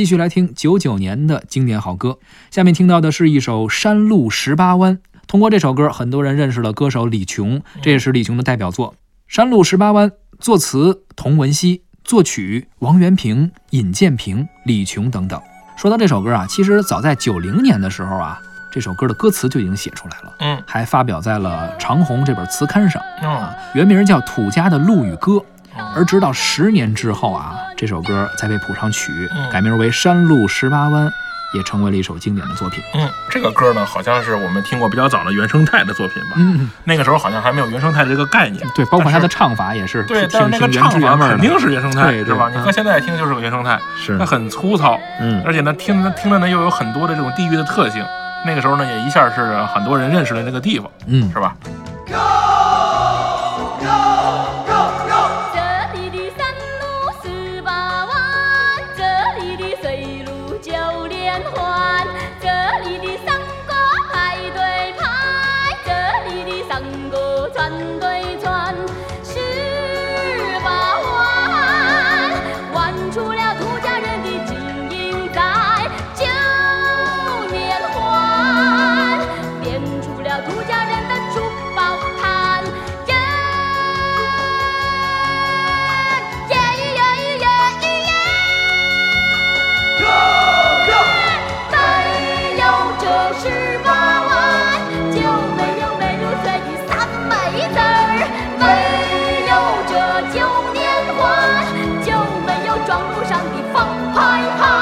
继续来听九九年的经典好歌。下面听到的是一首《山路十八弯》。通过这首歌，很多人认识了歌手李琼，这也是李琼的代表作《山路十八弯》。作词童文熙，作曲王元平、尹建平、李琼等等。说到这首歌啊，其实早在九零年的时候啊，这首歌的歌词就已经写出来了，嗯还发表在了《长虹》这本词刊上。嗯原名叫《土家的路与歌》，而直到十年之后啊，这首歌才被谱上曲，嗯改名为《山路十八弯》，也成为了一首经典的作品。嗯，这个歌呢，好像是我们听过比较早的原生态的作品吧。嗯，那个时候好像还没有原生态这个概念。对，包括它的唱法也是对，挺但是那个唱法肯定是原生态，是吧？你嗯搁现在听就是个原生态，是它很粗糙，嗯而且呢，听着听着呢又有很多的这种地域的特性。那个时候呢，也一下是很多人认识了这个地方，嗯是吧？烟火高楼上的放排拍。